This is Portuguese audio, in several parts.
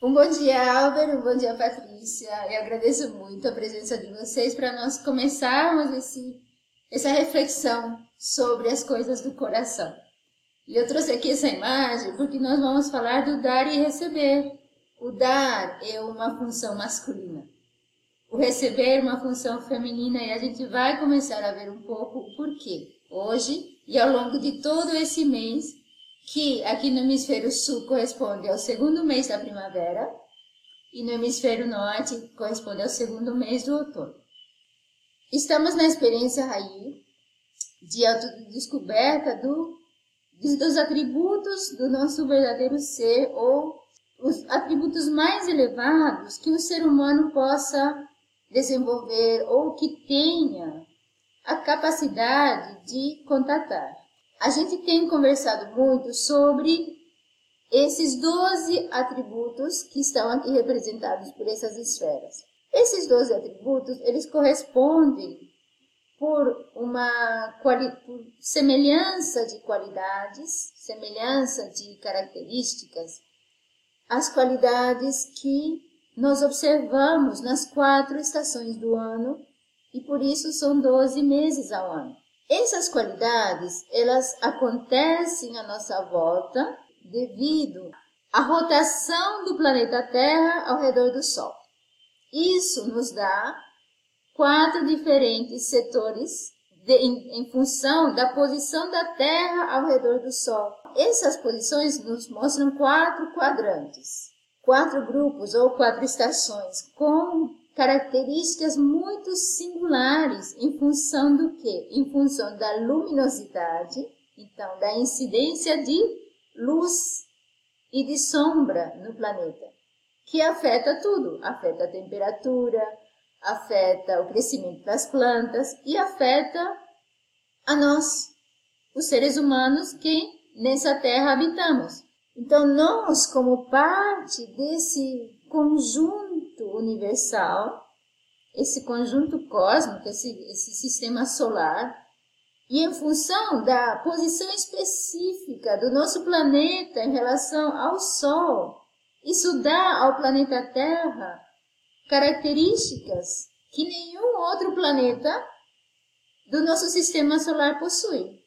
Um bom dia, Álvaro, um bom dia, Patrícia. Eu agradeço muito a presença de vocês para nós começarmos esse, essa reflexão sobre as coisas do coração. E eu trouxe aqui essa imagem porque nós vamos falar do dar e receber. O dar é uma função masculina. O receber é uma função feminina e a gente vai começar a ver um pouco o porquê hoje e ao longo de todo esse mês que aqui no hemisfério sul corresponde ao segundo mês da primavera e no hemisfério norte corresponde ao segundo mês do outono. Estamos na experiência raiz de autodescoberta do, dos atributos do nosso verdadeiro ser ou os atributos mais elevados que o ser humano possa desenvolver ou que tenha a capacidade de contatar. A gente tem conversado muito sobre esses 12 atributos que estão aqui representados por essas esferas. Esses 12 atributos, eles correspondem por uma por semelhança de qualidades, semelhança de características, as qualidades que nós observamos nas quatro estações do ano e por isso são 12 meses ao ano. Essas qualidades, elas acontecem à nossa volta devido à rotação do planeta Terra ao redor do Sol. Isso nos dá quatro diferentes setores de, em, em, função da posição da Terra ao redor do Sol. Essas posições nos mostram quatro quadrantes, quatro grupos ou quatro estações com características muito singulares em função do que? Em função da luminosidade, então da incidência de luz e de sombra no planeta, que afeta tudo, afeta a temperatura, afeta o crescimento das plantas e afeta a nós, os seres humanos que nessa terra habitamos. Então nós, como parte desse conjunto universal, esse conjunto cósmico, esse, esse sistema solar, e em função da posição específica do nosso planeta em relação ao Sol, isso dá ao planeta Terra características que nenhum outro planeta do nosso sistema solar possui.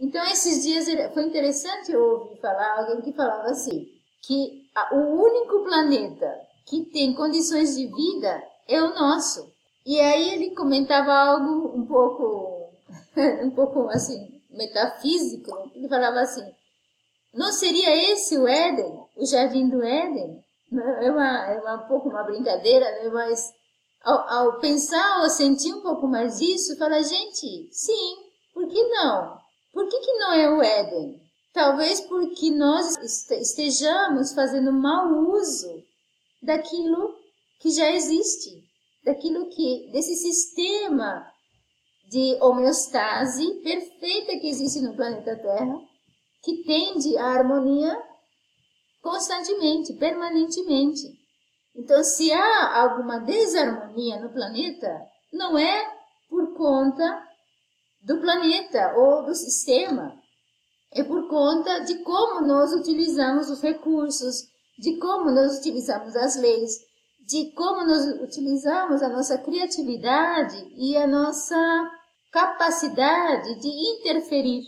Então, esses dias foi interessante ouvir falar alguém que falava assim, que o único planeta que tem condições de vida é o nosso. E aí ele comentava algo um pouco, um pouco assim, metafísico. Ele falava assim: não seria esse o Éden, o jardim do Éden? É uma, é uma, um pouco uma brincadeira, né? mas ao, ao pensar ou sentir um pouco mais disso, fala, gente, sim, por que não? Por que, que não é o Éden? Talvez porque nós estejamos fazendo mau uso daquilo que já existe, daquilo que desse sistema de homeostase perfeita que existe no planeta Terra, que tende à harmonia constantemente, permanentemente. Então, se há alguma desarmonia no planeta, não é por conta do planeta ou do sistema, é por conta de como nós utilizamos os recursos, de como nós utilizamos as leis, de como nós utilizamos a nossa criatividade e a nossa capacidade de interferir.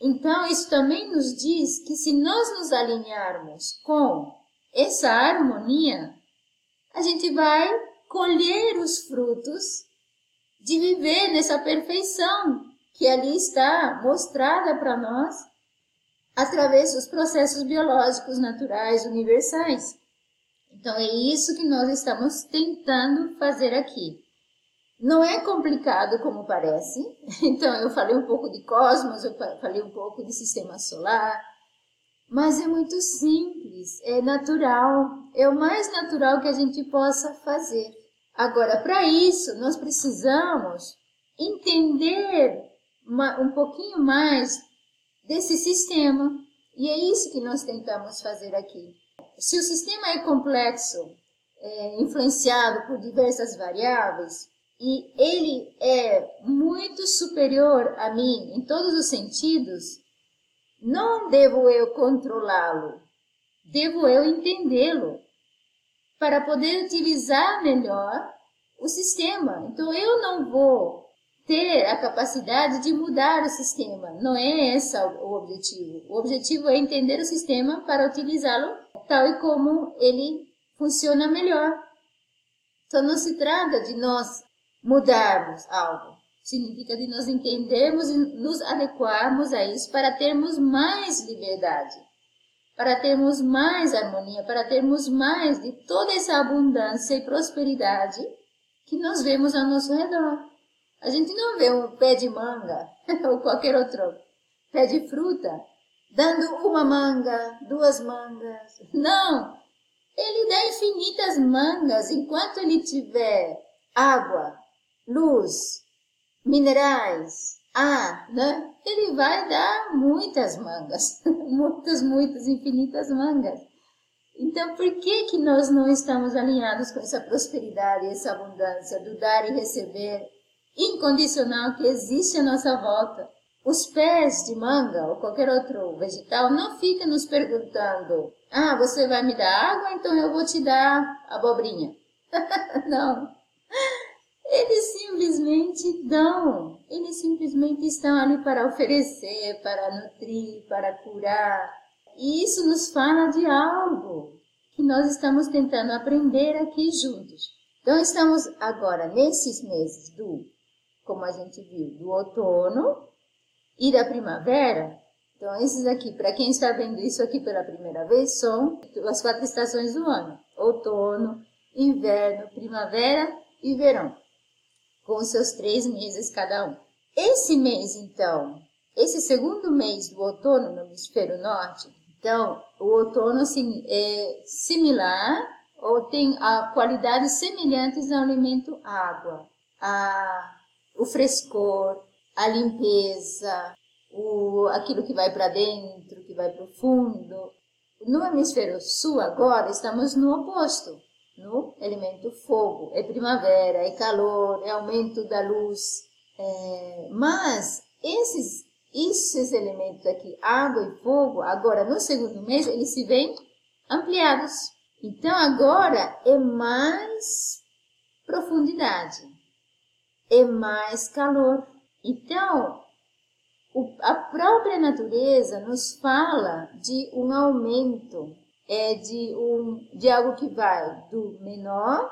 Então, isso também nos diz que se nós nos alinharmos com essa harmonia, a gente vai colher os frutos de viver nessa perfeição que ali está mostrada para nós através dos processos biológicos naturais universais. Então é isso que nós estamos tentando fazer aqui. Não é complicado como parece. Então eu falei um pouco de cosmos, eu falei um pouco de sistema solar, mas é muito simples, é natural, é o mais natural que a gente possa fazer. Agora, para isso, nós precisamos entender um pouquinho mais desse sistema. E é isso que nós tentamos fazer aqui. Se o sistema é complexo, é, influenciado por diversas variáveis, e ele é muito superior a mim em todos os sentidos, não devo eu controlá-lo, devo eu entendê-lo. para poder utilizar melhor o sistema. Então eu não vou ter a capacidade de mudar o sistema. Não é esse o objetivo. O objetivo é entender o sistema para utilizá-lo tal e como ele funciona melhor. Então não se trata de nós mudarmos algo. Significa de nós entendermos e nos adequarmos a isso para termos mais liberdade, para termos mais harmonia, para termos mais de toda essa abundância e prosperidade que nós vemos ao nosso redor. A gente não vê um pé de manga ou qualquer outro pé de fruta dando uma manga, duas mangas. Não! Ele dá infinitas mangas enquanto ele tiver água, luz, minerais, ar, né? Ele vai dar muitas mangas, muitas, muitas, infinitas mangas. Então, por que que nós não estamos alinhados com essa prosperidade, essa abundância do dar e receber incondicional que existe à nossa volta? Os pés de manga ou qualquer outro vegetal não fica nos perguntando: ah, você vai me dar água, então eu vou te dar abobrinha. não. Eles simplesmente dão, eles simplesmente estão ali para oferecer, para nutrir, para curar. E isso nos fala de algo que nós estamos tentando aprender aqui juntos. Então, estamos agora nesses meses do, como a gente viu, do outono e da primavera. Então, esses aqui, para quem está vendo isso aqui pela primeira vez, são as quatro estações do ano: outono, inverno, primavera e verão com seus três meses cada um. Esse mês, então, esse segundo mês do outono no hemisfério norte, então, o outono assim, é similar ou tem a qualidades semelhantes ao elemento água, a, o frescor, a limpeza, o, aquilo que vai para dentro, que vai para o fundo. No hemisfério sul, agora, estamos no oposto no elemento fogo. É primavera, é calor, é aumento da luz. É, mas esses, esses elementos aqui, água e fogo, agora no segundo mês, eles se veem ampliados. Então agora é mais profundidade, é mais calor. Então, a própria natureza nos fala de um aumento é de, um, de algo que vai do menor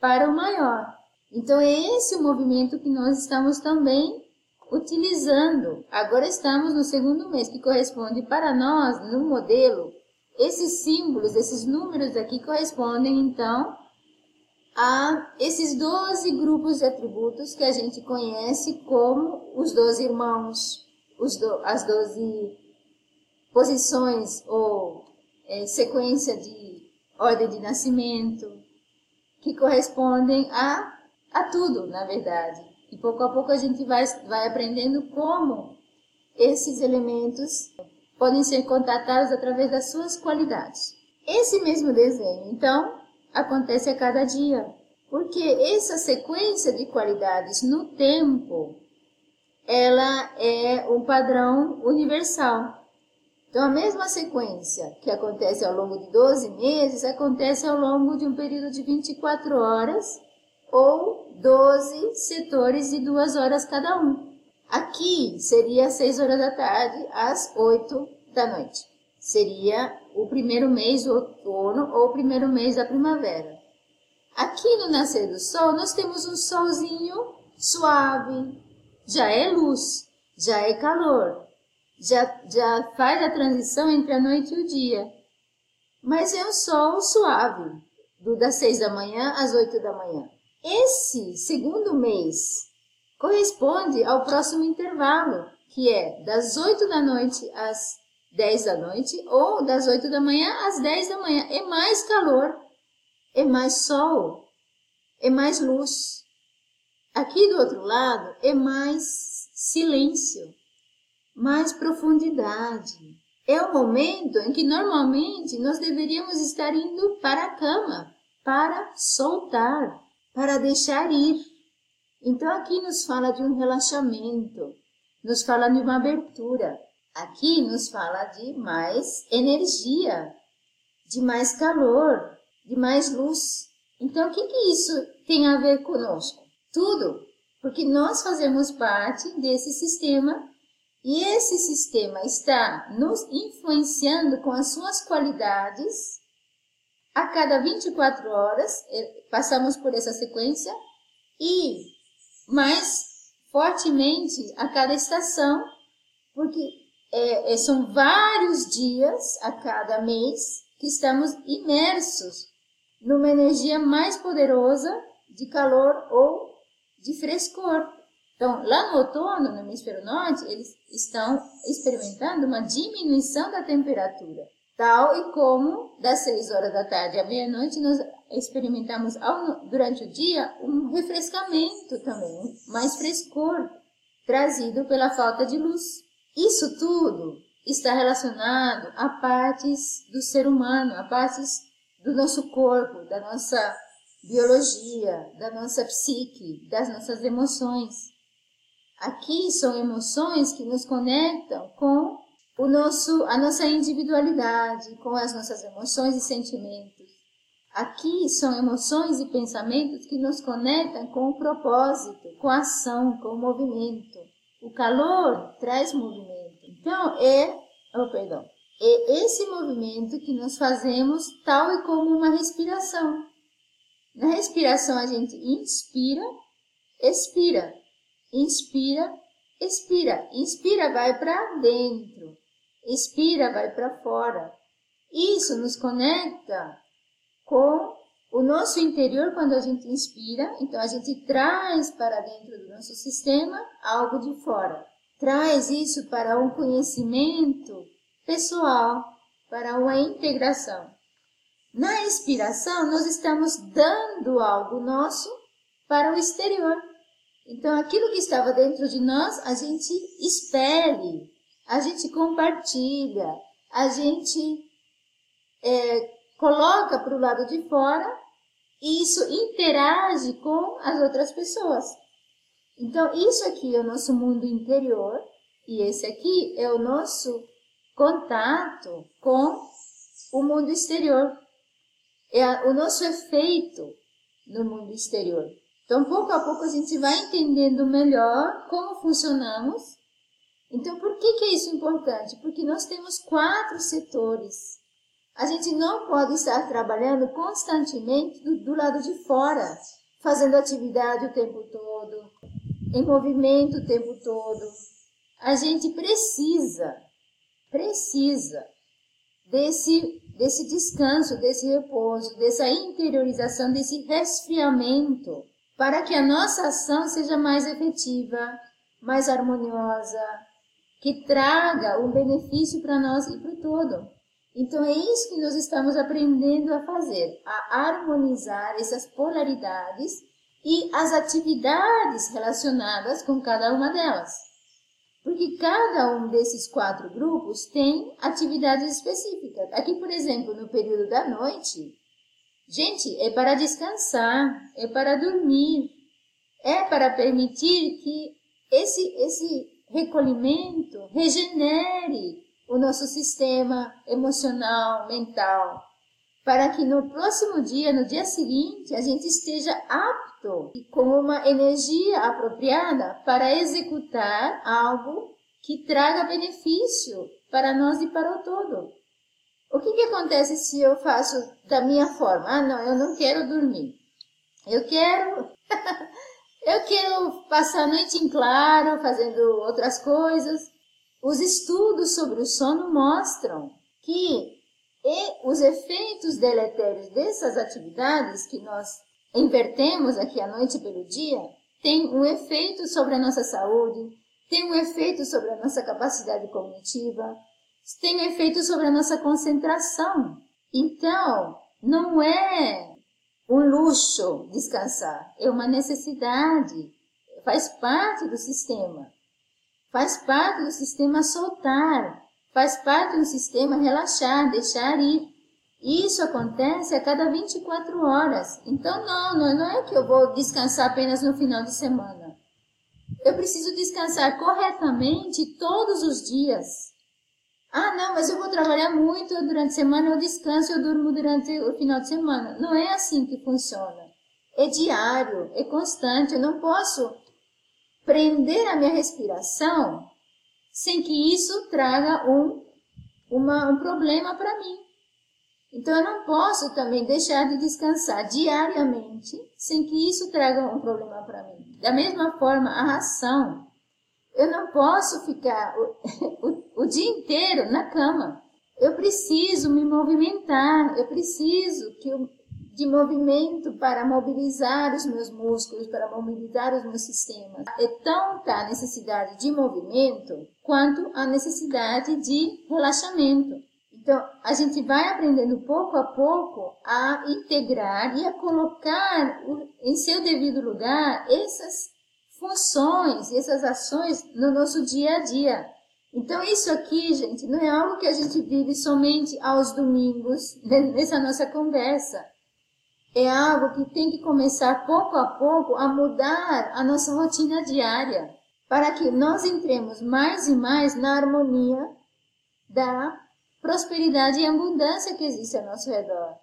para o maior. Então, é esse o movimento que nós estamos também utilizando. Agora estamos no segundo mês, que corresponde para nós, no modelo, esses símbolos, esses números aqui correspondem, então, a esses 12 grupos de atributos que a gente conhece como os 12 irmãos, os do, as 12 posições ou é, sequência de ordem de nascimento, que correspondem a, a tudo, na verdade. E pouco a pouco a gente vai, vai aprendendo como esses elementos podem ser contatados através das suas qualidades. Esse mesmo desenho, então, acontece a cada dia, porque essa sequência de qualidades no tempo, ela é um padrão universal. Então, a mesma sequência que acontece ao longo de 12 meses acontece ao longo de um período de 24 horas ou 12 setores de 2 horas cada um. Aqui seria às 6 horas da tarde às 8 da noite. Seria o primeiro mês do outono ou o primeiro mês da primavera. Aqui no nascer do sol, nós temos um solzinho suave, já é luz, já é calor, já, já faz a transição entre a noite e o dia. Mas é um sol suave, do das seis da manhã às oito da manhã. Esse segundo mês corresponde ao próximo intervalo, que é das oito da noite às dez da noite ou das oito da manhã às dez da manhã. É mais calor, é mais sol, é mais luz. Aqui do outro lado é mais silêncio mais profundidade. É o momento em que normalmente nós deveríamos estar indo para a cama, para soltar, para deixar ir. Então aqui nos fala de um relaxamento, nos fala de uma abertura. Aqui nos fala de mais energia, de mais calor, de mais luz. Então, o que, que isso tem a ver conosco? Tudo, porque nós fazemos parte desse sistema e esse sistema está nos influenciando com as suas qualidades. A cada 24 horas, eh, passamos por essa sequência e mais fortemente a cada estação, porque é, são vários dias a cada mês que estamos imersos numa energia mais poderosa de calor ou de frescor. Então, lá no outono, no hemisfério norte, eles estão experimentando uma diminuição da temperatura, tal e como das 6 horas da tarde à meia-noite nós experimentamos ao, durante o dia um refrescamento também, mais frescor, trazido pela falta de luz. Isso tudo está relacionado a partes do ser humano, a partes do nosso corpo, da nossa biologia, da nossa psique, das nossas emoções. Aqui são emoções que nos conectam com o nosso, a nossa individualidade, com as nossas emoções e sentimentos. Aqui são emoções e pensamentos que nos conectam com o propósito, com a ação, com o movimento. O calor traz movimento. Então, é, oh, perdão, é esse movimento que nós fazemos tal e como uma respiração. Na respiração a gente inspira, expira Inspira, expira. Inspira, vai para dentro. Expira, vai para fora. Isso nos conecta com o nosso interior quando a gente inspira. Então a gente traz para dentro do nosso sistema algo de fora. Traz isso para um conhecimento pessoal, para uma integração. Na expiração, nós estamos dando algo nosso para o exterior. Então, aquilo que estava dentro de nós, a gente expele, a gente compartilha, a gente é, coloca para o lado de fora e isso interage com as outras pessoas. Então, isso aqui é o nosso mundo interior e esse aqui é o nosso contato com o mundo exterior. É o nosso efeito no mundo exterior. Então, pouco a pouco, a gente vai entendendo melhor como funcionamos. Então, por que, que é isso importante? Porque nós temos quatro setores. A gente não pode estar trabalhando constantemente do, do lado de fora, fazendo atividade o tempo todo, em movimento o tempo todo. A gente precisa, precisa desse, desse descanso, desse repouso, dessa interiorização, desse resfriamento para que a nossa ação seja mais efetiva, mais harmoniosa, que traga um benefício para nós e para o todo. Então é isso que nós estamos aprendendo a fazer, a harmonizar essas polaridades e as atividades relacionadas com cada uma delas. Porque cada um desses quatro grupos tem atividades específicas. Aqui, por exemplo, no período da noite, Gente, é para descansar, é para dormir, é para permitir que esse, esse recolhimento regenere o nosso sistema emocional, mental, para que no próximo dia, no dia seguinte, a gente esteja apto e com uma energia apropriada para executar algo que traga benefício para nós e para o todo. O que, que acontece se eu faço da minha forma? Ah, não, eu não quero dormir. Eu quero. eu quero passar a noite em claro, fazendo outras coisas. Os estudos sobre o sono mostram que os efeitos deletérios dessas atividades que nós invertemos aqui à noite pelo dia têm um efeito sobre a nossa saúde, tem um efeito sobre a nossa capacidade cognitiva, tem um efeito sobre a nossa concentração. Então, não é um luxo descansar, é uma necessidade, faz parte do sistema. Faz parte do sistema soltar, faz parte do sistema relaxar, deixar ir. Isso acontece a cada 24 horas. Então, não, não, não é que eu vou descansar apenas no final de semana. Eu preciso descansar corretamente todos os dias Ah, não, mas eu vou trabalhar muito durante a semana, eu descanso, eu durmo durante o final de semana. Não é assim que funciona. É diário, é constante. Eu não posso prender a minha respiração sem que isso traga um, uma, um problema para mim. Então eu não posso também deixar de descansar diariamente sem que isso traga um problema para mim. Da mesma forma, a ração. Eu não posso ficar o, o, o dia inteiro na cama. Eu preciso me movimentar, eu preciso que eu, de movimento para mobilizar os meus músculos, para mobilizar os meus sistemas. É tanta a necessidade de movimento quanto a necessidade de relaxamento. Então, a gente vai aprendendo pouco a pouco a integrar e a colocar em seu devido lugar essas funções, essas ações no nosso dia a dia. Então, isso aqui, gente, não é algo que a gente vive somente aos domingos, nessa nossa conversa. É algo que tem que começar pouco a pouco a mudar a nossa rotina diária, para que nós entremos mais e mais na harmonia da prosperidade e abundância que existe ao nosso redor.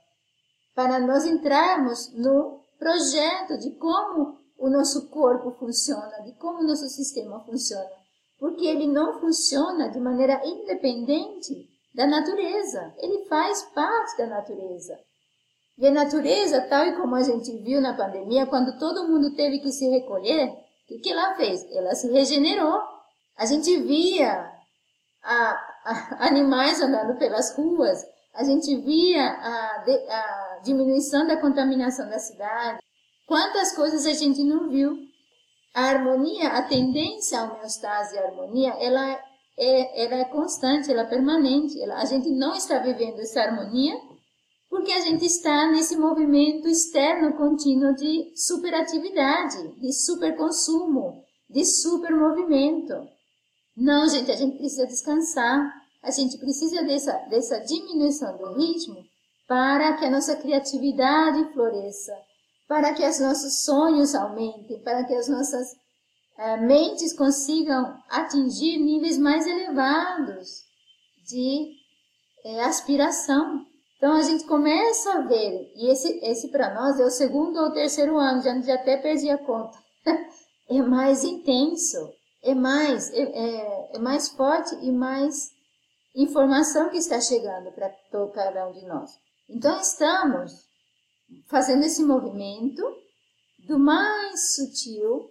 Para nós entrarmos no projeto de como o nosso corpo funciona, de como o nosso sistema funciona. Porque ele não funciona de maneira independente da natureza, ele faz parte da natureza. E a natureza, tal e como a gente viu na pandemia, quando todo mundo teve que se recolher, o que, que ela fez? Ela se regenerou. A gente via a, animais andando pelas ruas, a gente via a, a diminuição da contaminação da cidade. Quantas coisas a gente não viu? A harmonia, a tendência à homeostase e harmonia, ela é, ela é constante, ela é permanente. Ela, a gente não está vivendo essa harmonia porque a gente está nesse movimento externo contínuo de superatividade, de superconsumo, de supermovimento. Não, gente, a gente precisa descansar. A gente precisa dessa, dessa diminuição do ritmo para que a nossa criatividade floresça, para que os nossos sonhos aumentem, para que as nossas eh, mentes consigam atingir níveis mais elevados de eh, aspiração. Então a gente começa a ver, e esse, esse para nós é o segundo ou terceiro ano, já, já até perdi a conta. é mais intenso é mais, é, é, é mais forte e mais informação que está chegando para cada um de nós. Então, estamos fazendo esse movimento do mais sutil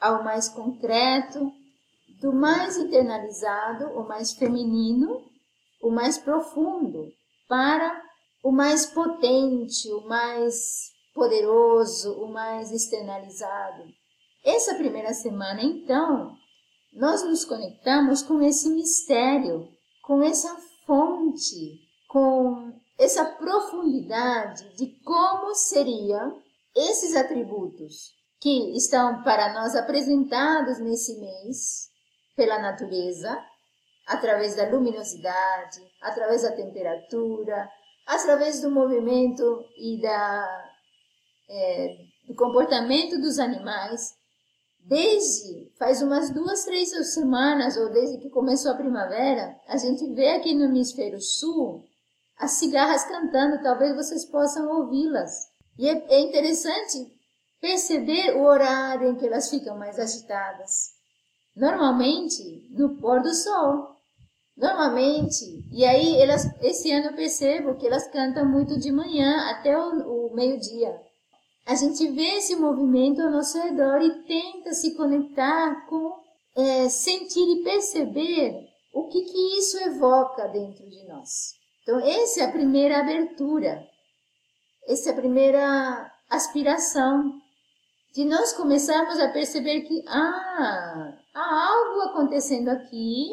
ao mais concreto, do mais internalizado, o mais feminino, o mais profundo, para o mais potente, o mais poderoso, o mais externalizado. Essa primeira semana, então, nós nos conectamos com esse mistério, com essa fonte, com essa profundidade de como seriam esses atributos que estão para nós apresentados nesse mês pela natureza, através da luminosidade, através da temperatura, através do movimento e da, é, do comportamento dos animais Desde faz umas duas, três semanas, ou desde que começou a primavera, a gente vê aqui no hemisfério sul as cigarras cantando, talvez vocês possam ouvi-las. E é, é interessante perceber o horário em que elas ficam mais agitadas. Normalmente no pôr do sol. Normalmente. E aí, elas, esse ano eu percebo que elas cantam muito de manhã até o, o meio-dia a gente vê esse movimento ao nosso redor e tenta se conectar com, é, sentir e perceber o que, que isso evoca dentro de nós. Então, essa é a primeira abertura, essa é a primeira aspiração de nós começarmos a perceber que ah, há algo acontecendo aqui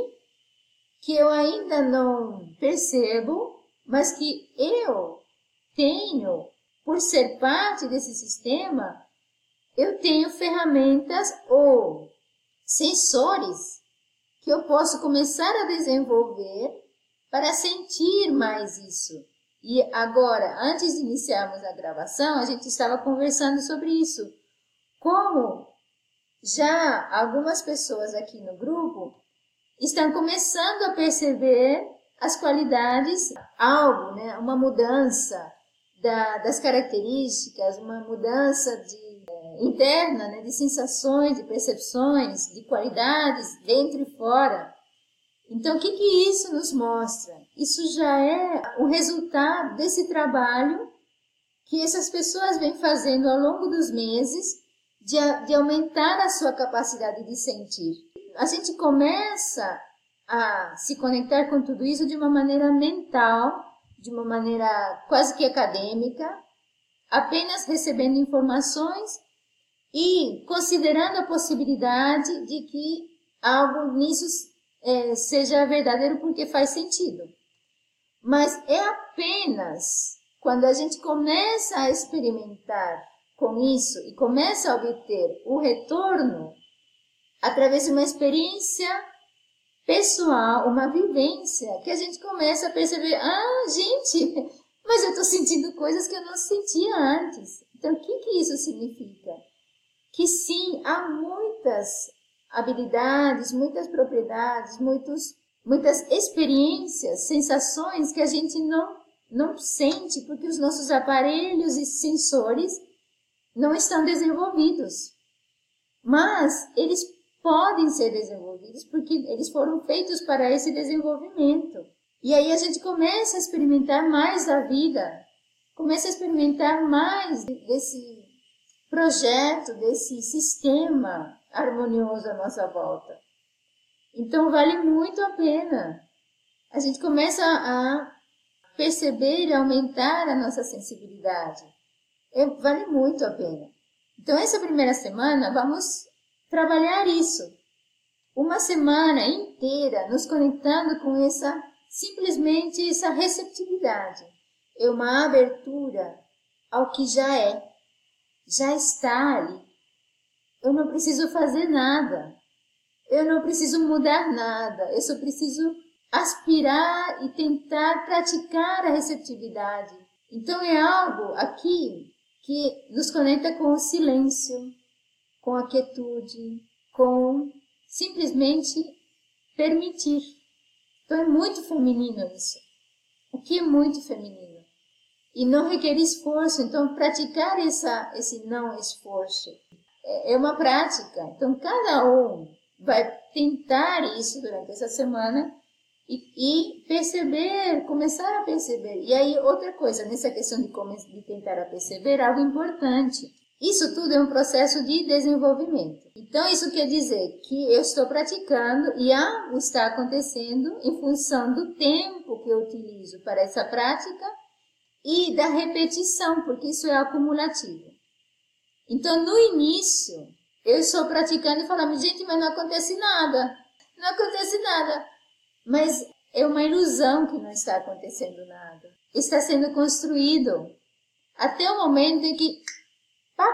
que eu ainda não percebo, mas que eu tenho por ser parte desse sistema, eu tenho ferramentas ou sensores que eu posso começar a desenvolver para sentir mais isso. E agora, antes de iniciarmos a gravação, a gente estava conversando sobre isso. Como já algumas pessoas aqui no grupo estão começando a perceber as qualidades, algo, né, uma mudança da, das características, uma mudança de, é, interna, né, de sensações, de percepções, de qualidades dentro e fora. Então, o que, que isso nos mostra? Isso já é o resultado desse trabalho que essas pessoas vêm fazendo ao longo dos meses de, de aumentar a sua capacidade de sentir. A gente começa a se conectar com tudo isso de uma maneira mental, de uma maneira quase que acadêmica, apenas recebendo informações e considerando a possibilidade de que algo nisso é, seja verdadeiro porque faz sentido. Mas é apenas quando a gente começa a experimentar com isso e começa a obter o retorno através de uma experiência pessoal, uma vivência, que a gente começa a perceber: ah, gente, mas eu estou sentindo coisas que eu não sentia antes. Então, o que, que isso significa? Que sim, há muitas habilidades, muitas propriedades, muitos, muitas experiências, sensações que a gente não, não sente porque os nossos aparelhos e sensores não estão desenvolvidos. Mas eles podem ser desenvolvidos porque eles foram feitos para esse desenvolvimento. E aí a gente começa a experimentar mais da vida, começa a experimentar mais desse projeto, desse sistema harmonioso à nossa volta. Então vale muito a pena. A gente começa a perceber e aumentar a nossa sensibilidade. É, vale muito a pena. Então essa primeira semana vamos trabalhar isso. Uma semana inteira nos conectando com essa, simplesmente essa receptividade. É uma abertura ao que já é, já está ali. Eu não preciso fazer nada. Eu não preciso mudar nada. Eu só preciso aspirar e tentar praticar a receptividade. Então é algo aqui que nos conecta com o silêncio, com a quietude, com simplesmente permitir. Então é muito feminino isso. O que é muito feminino? E não requer esforço. Então praticar essa, esse não esforço é, é uma prática. Então cada um vai tentar isso durante essa semana e, e, perceber, começar a perceber. E aí, outra coisa, nessa questão de, de tentar a perceber, algo importante. Isso tudo é um processo de desenvolvimento. Então, isso quer dizer que eu estou praticando e algo está acontecendo em função do tempo que eu utilizo para essa prática e da repetição, porque isso é acumulativo. Então, no início, eu estou praticando e falando, gente, mas não acontece nada. Não acontece nada. Mas é uma ilusão que não está acontecendo nada. Está sendo construído até o momento em que Pá!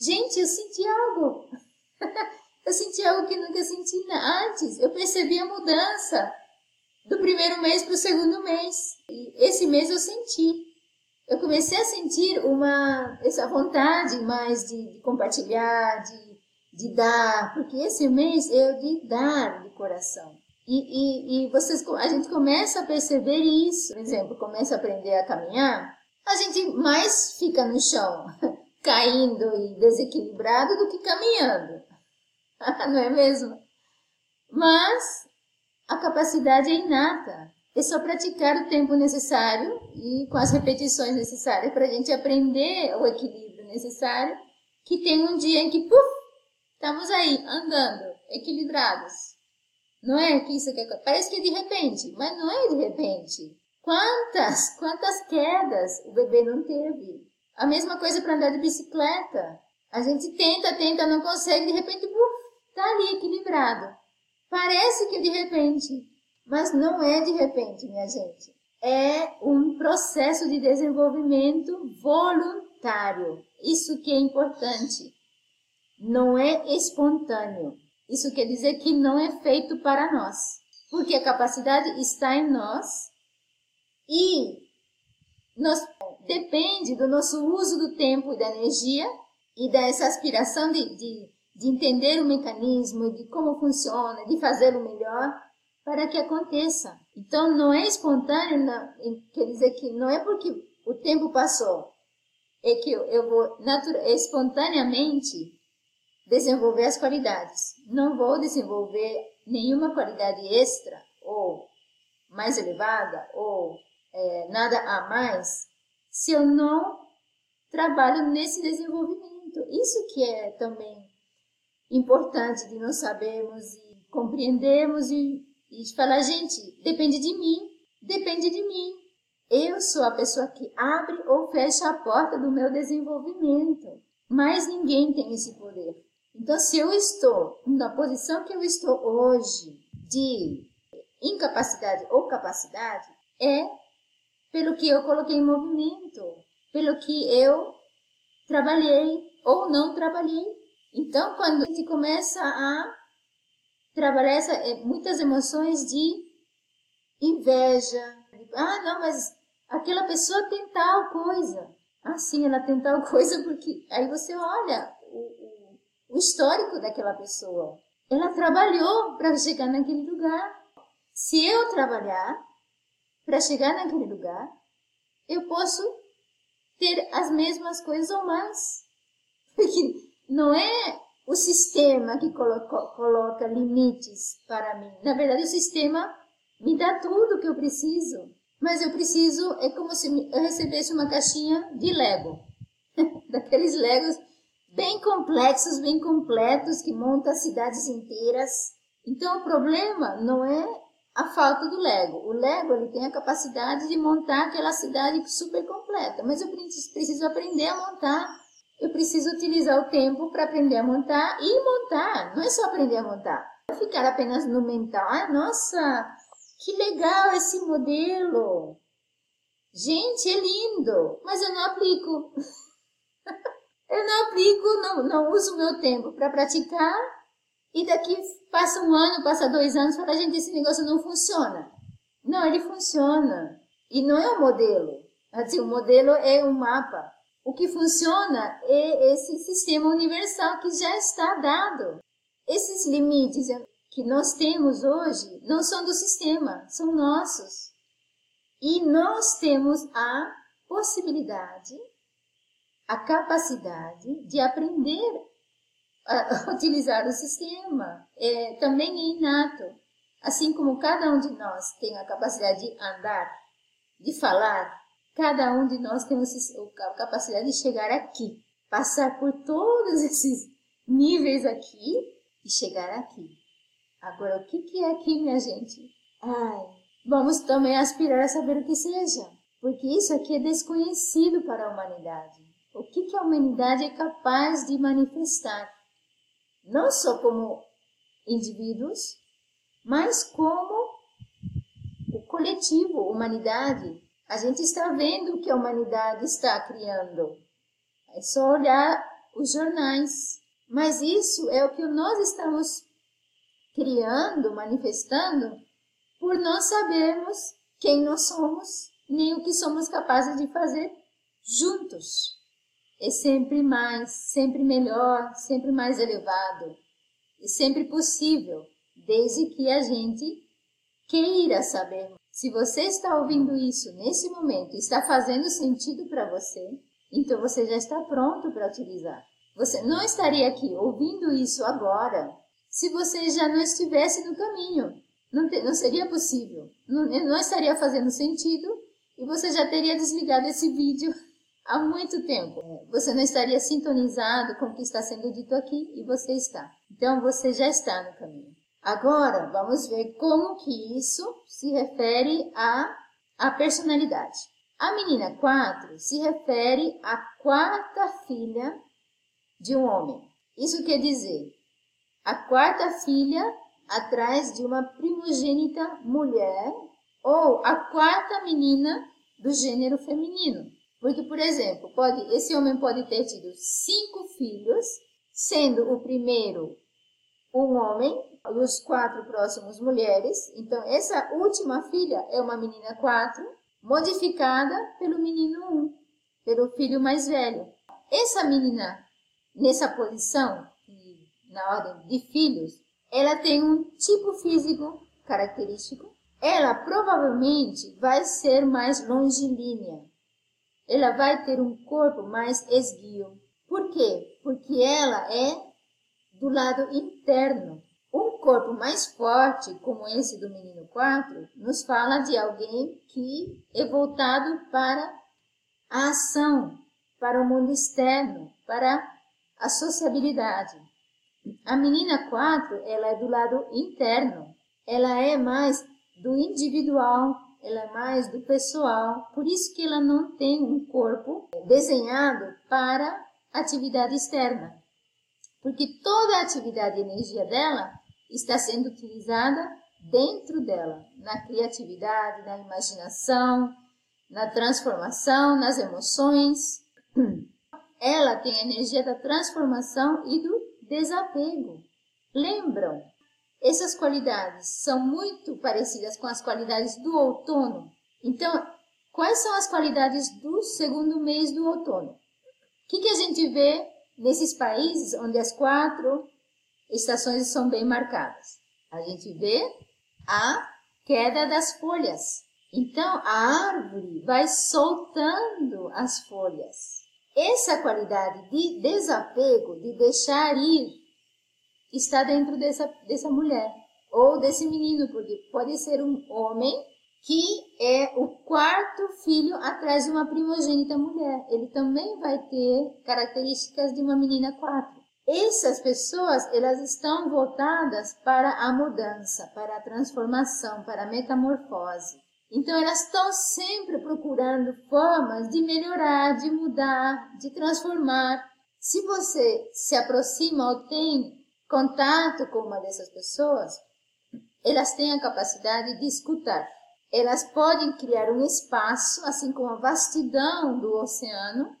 Gente, eu senti algo. eu senti algo que nunca senti antes. Eu percebi a mudança do primeiro mês para o segundo mês. E esse mês eu senti. Eu comecei a sentir uma essa vontade mais de, de compartilhar, de, de dar, porque esse mês é o de dar de coração. E, e, e vocês, a gente começa a perceber isso. Por exemplo, começa a aprender a caminhar, a gente mais fica no chão caindo e desequilibrado do que caminhando. Não é mesmo? Mas a capacidade é inata. É só praticar o tempo necessário e com as repetições necessárias para a gente aprender o equilíbrio necessário, que tem um dia em que, puf, estamos aí, andando, equilibrados. Não é que isso que é, parece que é de repente, mas não é de repente. Quantas, quantas quedas o bebê não teve? A mesma coisa para andar de bicicleta. A gente tenta, tenta, não consegue, de repente, uf, tá ali equilibrado. Parece que é de repente, mas não é de repente, minha gente. É um processo de desenvolvimento voluntário. Isso que é importante. Não é espontâneo. Isso quer dizer que não é feito para nós, porque a capacidade está em nós e nós, depende do nosso uso do tempo e da energia e dessa aspiração de, de, de entender o mecanismo, de como funciona, de fazê-lo melhor, para que aconteça. Então, não é espontâneo, não, quer dizer que não é porque o tempo passou, é que eu, eu vou espontaneamente desenvolver as qualidades. Não vou desenvolver nenhuma qualidade extra ou mais elevada ou é, nada a mais se eu não trabalho nesse desenvolvimento. Isso que é também importante de nós sabermos e compreendermos e, e falar, gente, depende de mim, depende de mim. Eu sou a pessoa que abre ou fecha a porta do meu desenvolvimento. Mas ninguém tem esse poder. Então, se eu estou na posição que eu estou hoje de incapacidade ou capacidade, é pelo que eu coloquei em movimento, pelo que eu trabalhei ou não trabalhei. Então, quando a gente começa a trabalhar essa, é, muitas emoções de inveja, ah, não, mas aquela pessoa tem tal coisa. Ah, sim, ela tem tal coisa porque aí você olha o, o, o histórico daquela pessoa. Ela trabalhou para chegar naquele lugar. Se eu trabalhar para chegar naquele lugar, eu posso ter as mesmas coisas ou mais. Porque não é o sistema que coloca, coloca limites para mim. Na verdade, o sistema me dá tudo que eu preciso. Mas eu preciso, é como se eu recebesse uma caixinha de Lego. Daqueles Legos bem complexos, bem completos, que montam cidades inteiras. Então, o problema não é a falta do Lego. O Lego ele tem a capacidade de montar aquela cidade super completa, mas eu preciso aprender a montar. Eu preciso utilizar o tempo para aprender a montar e montar. Não é só aprender a montar. Ficar apenas no mental. Ah, nossa, que legal esse modelo. Gente, é lindo, mas eu não aplico. eu não aplico, não, não uso meu tempo para praticar e daqui passa um ano, passa dois anos, fala, gente, esse negócio não funciona. Não, ele funciona. E não é um modelo. Assim, o modelo é um mapa. O que funciona é esse sistema universal que já está dado. Esses limites que nós temos hoje não são do sistema, são nossos. E nós temos a possibilidade, a capacidade de aprender utilizar o sistema. É, também é inato. Assim como cada um de nós tem a capacidade de andar, de falar, cada um de nós tem a capacidade de chegar aqui, passar por todos esses níveis aqui e chegar aqui. Agora, o que, que é aqui, minha gente? Ai, vamos também aspirar a saber o que seja, porque isso aqui é desconhecido para a humanidade. O que, que a humanidade é capaz de manifestar? Não só como indivíduos, mas como o coletivo, humanidade. A gente está vendo o que a humanidade está criando. É só olhar os jornais. Mas isso é o que nós estamos criando, manifestando, por não sabermos quem nós somos, nem o que somos capazes de fazer juntos é sempre mais, sempre melhor, sempre mais elevado e sempre possível, desde que a gente queira saber. Se você está ouvindo isso nesse momento está fazendo sentido para você, então você já está pronto para utilizar. Você não estaria aqui ouvindo isso agora se você já não estivesse no caminho. Não, te, não seria possível. Não, não estaria fazendo sentido e você já teria desligado esse vídeo há muito tempo. Você não estaria sintonizado com o que está sendo dito aqui e você está. Então você já está no caminho. Agora vamos ver como que isso se refere à, personalidade. A menina 4 se refere à quarta filha de um homem. Isso quer dizer, a quarta filha atrás de uma primogênita mulher ou a quarta menina do gênero feminino. Porque, por exemplo, pode, esse homem pode ter tido cinco filhos, sendo o primeiro um homem e os quatro próximos mulheres. Então, essa última filha é uma menina quatro, modificada pelo menino um, pelo filho mais velho. Essa menina, nessa posição, na ordem de filhos, ela tem um tipo físico característico, ela provavelmente vai ser mais longilínea. Ela vai ter um corpo mais esguio. Por quê? Porque ela é do lado interno. Um corpo mais forte, como esse do menino 4, nos fala de alguém que é voltado para a ação, para o mundo externo, para a sociabilidade. A menina 4, ela é do lado interno. Ela é mais do individual, ela é mais do pessoal. Por isso que ela não tem um corpo desenhado para atividade externa. Porque toda a atividade e energia dela está sendo utilizada dentro dela, na criatividade, na imaginação, na transformação, nas emoções. Ela tem a energia da transformação e do desapego. Lembram? Essas qualidades são muito parecidas com as qualidades do outono. Então, quais são as qualidades do segundo mês do outono? O que, que a gente vê nesses países onde as quatro estações são bem marcadas? A gente vê a queda das folhas. Então, a árvore vai soltando as folhas. Essa qualidade de desapego, de deixar ir, está dentro dessa, dessa mulher ou desse menino, porque pode ser um homem que é o quarto filho atrás de uma primogênita mulher. Ele também vai ter características de uma menina quatro. Essas pessoas, elas estão voltadas para a mudança, para a transformação, para a metamorfose. Então elas estão sempre procurando formas de melhorar, de mudar, de transformar. Se você se aproxima ou tem contato com uma dessas pessoas, elas têm a capacidade de escutar. Elas podem criar um espaço, assim como a vastidão do oceano,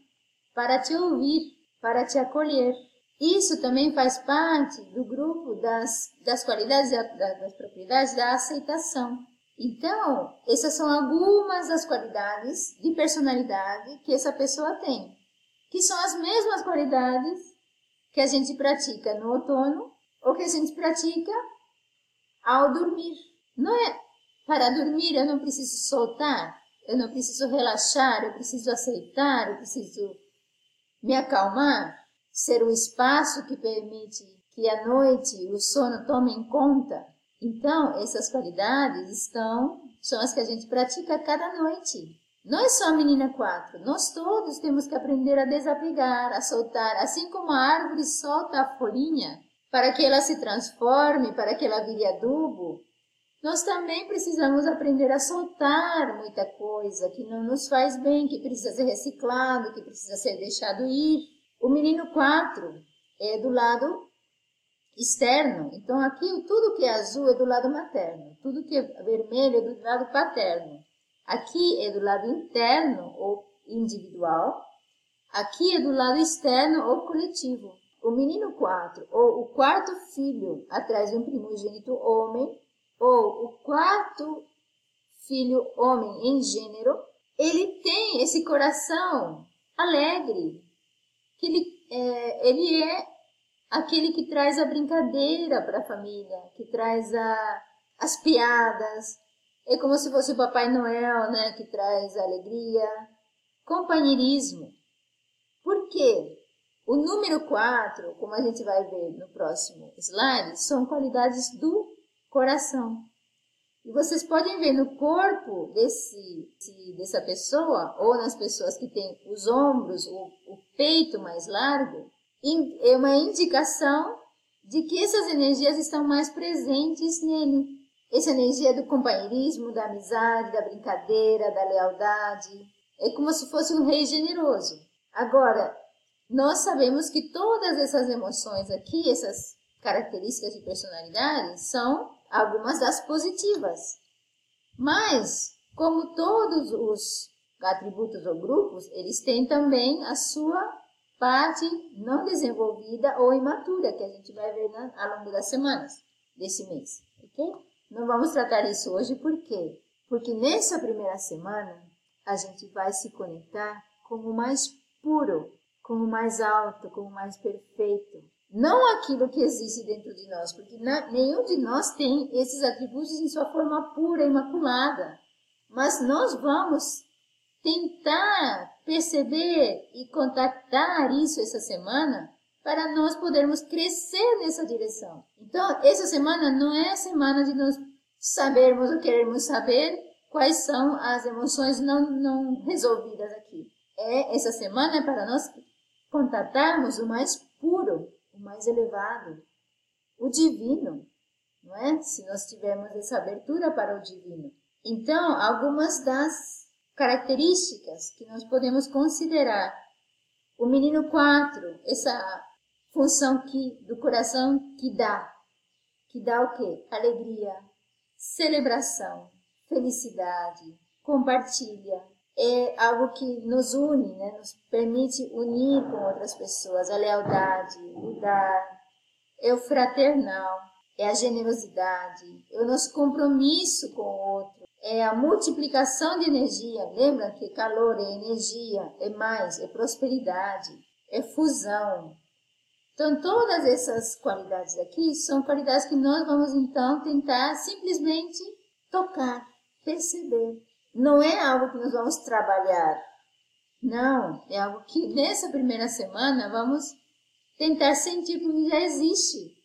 para te ouvir, para te acolher. Isso também faz parte do grupo das, das qualidades, das propriedades da aceitação. Então, essas são algumas das qualidades de personalidade que essa pessoa tem, que são as mesmas qualidades que a gente pratica no outono ou que a gente pratica ao dormir. Não é para dormir eu não preciso soltar, eu não preciso relaxar, eu preciso aceitar, eu preciso me acalmar, ser um espaço que permite que à noite o sono tome em conta então, essas qualidades estão, são as que a gente pratica cada noite. Não é só a menina quatro, nós todos temos que aprender a desapegar, a soltar, assim como a árvore solta a folhinha para que ela se transforme, para que ela vire adubo. Nós também precisamos aprender a soltar muita coisa que não nos faz bem, que precisa ser reciclado, que precisa ser deixado ir. O menino quatro é do lado externo. Então, aqui tudo que é azul é do lado materno, tudo que é vermelho é do lado paterno. Aqui é do lado interno ou individual, aqui é do lado externo ou coletivo. O menino 4 ou o quarto filho atrás de um primogênito homem ou o quarto filho homem em gênero, ele tem esse coração alegre, que ele é, ele é aquele que traz a brincadeira para a família, que traz a, as piadas. É como se fosse o Papai Noel, né, que traz alegria, companheirismo. Por quê? O número 4, como a gente vai ver no próximo slide, são qualidades do coração. E vocês podem ver no corpo desse, dessa pessoa, ou nas pessoas que têm os ombros, o, o peito mais largo, é uma indicação de que essas energias estão mais presentes nele. Essa energia do companheirismo, da amizade, da brincadeira, da lealdade. É como se fosse um rei generoso. Agora, nós sabemos que todas essas emoções aqui, essas características de personalidade, são algumas das positivas. Mas, como todos os atributos ou grupos, eles têm também a sua parte não desenvolvida ou imatura, que a gente vai ver ao longo das semanas desse mês, ok? Não vamos tratar isso hoje, por quê? Porque nessa primeira semana a gente vai se conectar com o mais puro, com o mais alto, com o mais perfeito. não aquilo que existe dentro de nós, porque nenhum de nós tem esses atributos em sua forma pura, imaculada. Mas nós vamos tentar perceber e contactar isso essa semana para nós podermos crescer nessa direção. Então, essa semana não é a semana de nós sabermos ou queremos saber quais são as emoções não, não resolvidas aqui. É, essa semana é para nós contatarmos o mais puro, o mais elevado, o divino, não é? Se nós tivermos essa abertura para o divino. Então, algumas das características que nós podemos considerar. O menino 4, essa função que do coração que dá, que dá o quê? Alegria, celebração, felicidade, compartilha. É algo que nos une, né? nos permite unir com outras pessoas. A lealdade, o dar, é o fraternal, é a generosidade, é o nosso compromisso com o outro, é a multiplicação de energia. Lembra que calor é energia, é mais, é prosperidade, é fusão. Então, todas essas qualidades aqui são qualidades que nós vamos então tentar simplesmente tocar, perceber. Não é algo que nós vamos trabalhar. Não, é algo que nessa primeira semana vamos tentar sentir que já existe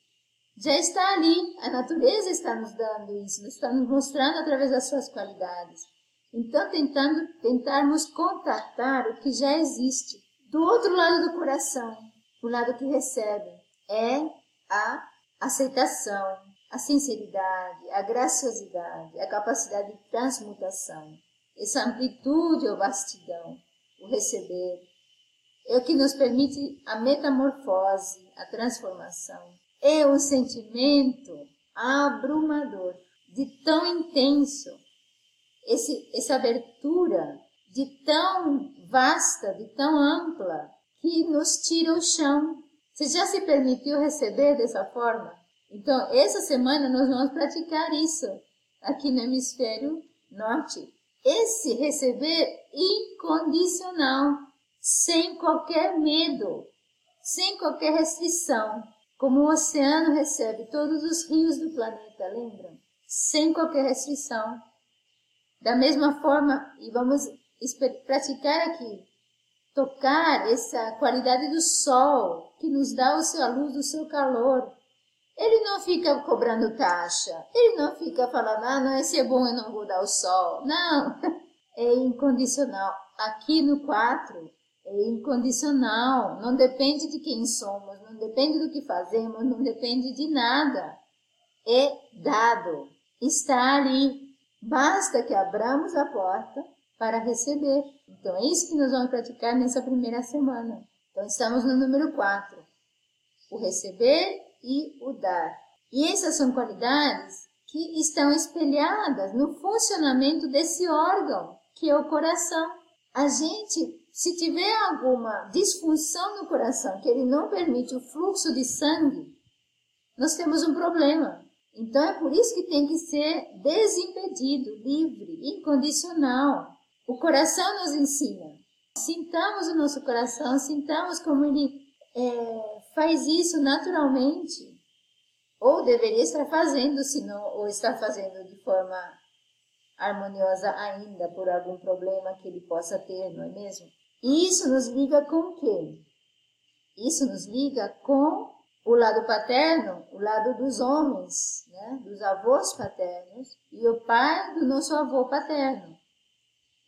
já está ali, a natureza está nos dando isso, está nos mostrando através das suas qualidades. Então, tentando, tentarmos contactar o que já existe. Do outro lado do coração, o lado que recebe, é a aceitação, a sinceridade, a graciosidade, a capacidade de transmutação, essa amplitude ou vastidão, o receber, é o que nos permite a metamorfose, a transformação. É um sentimento abrumador, de tão intenso, esse, essa abertura de tão vasta, de tão ampla, que nos tira o chão. Você já se permitiu receber dessa forma? Então, essa semana nós vamos praticar isso aqui no hemisfério norte. Esse receber incondicional, sem qualquer medo, sem qualquer restrição. Como o oceano recebe todos os rios do planeta, lembram? Sem qualquer restrição. Da mesma forma, e vamos praticar aqui, tocar essa qualidade do sol que nos dá o a luz do seu calor. Ele não fica cobrando taxa, ele não fica falando, ah, não, esse é bom, eu não vou dar o sol. Não, é incondicional. Aqui no 4, é incondicional, não depende de quem somos, não depende do que fazemos, não depende de nada. É dado, está ali. Basta que abramos a porta para receber. Então é isso que nós vamos praticar nessa primeira semana. Então estamos no número 4. O receber e o dar. E essas são qualidades que estão espelhadas no funcionamento desse órgão, que é o coração. A gente se tiver alguma disfunção no coração, que ele não permite o fluxo de sangue, nós temos um problema. Então é por isso que tem que ser desimpedido, livre, incondicional. O coração nos ensina. Sintamos o nosso coração, sintamos como ele é, faz isso naturalmente. Ou deveria estar fazendo, se não, ou está fazendo de forma harmoniosa ainda por algum problema que ele possa ter, não é mesmo? E isso nos liga com o quê? Isso nos liga com o lado paterno, o lado dos homens, né? dos avós paternos, e o pai do nosso avô paterno.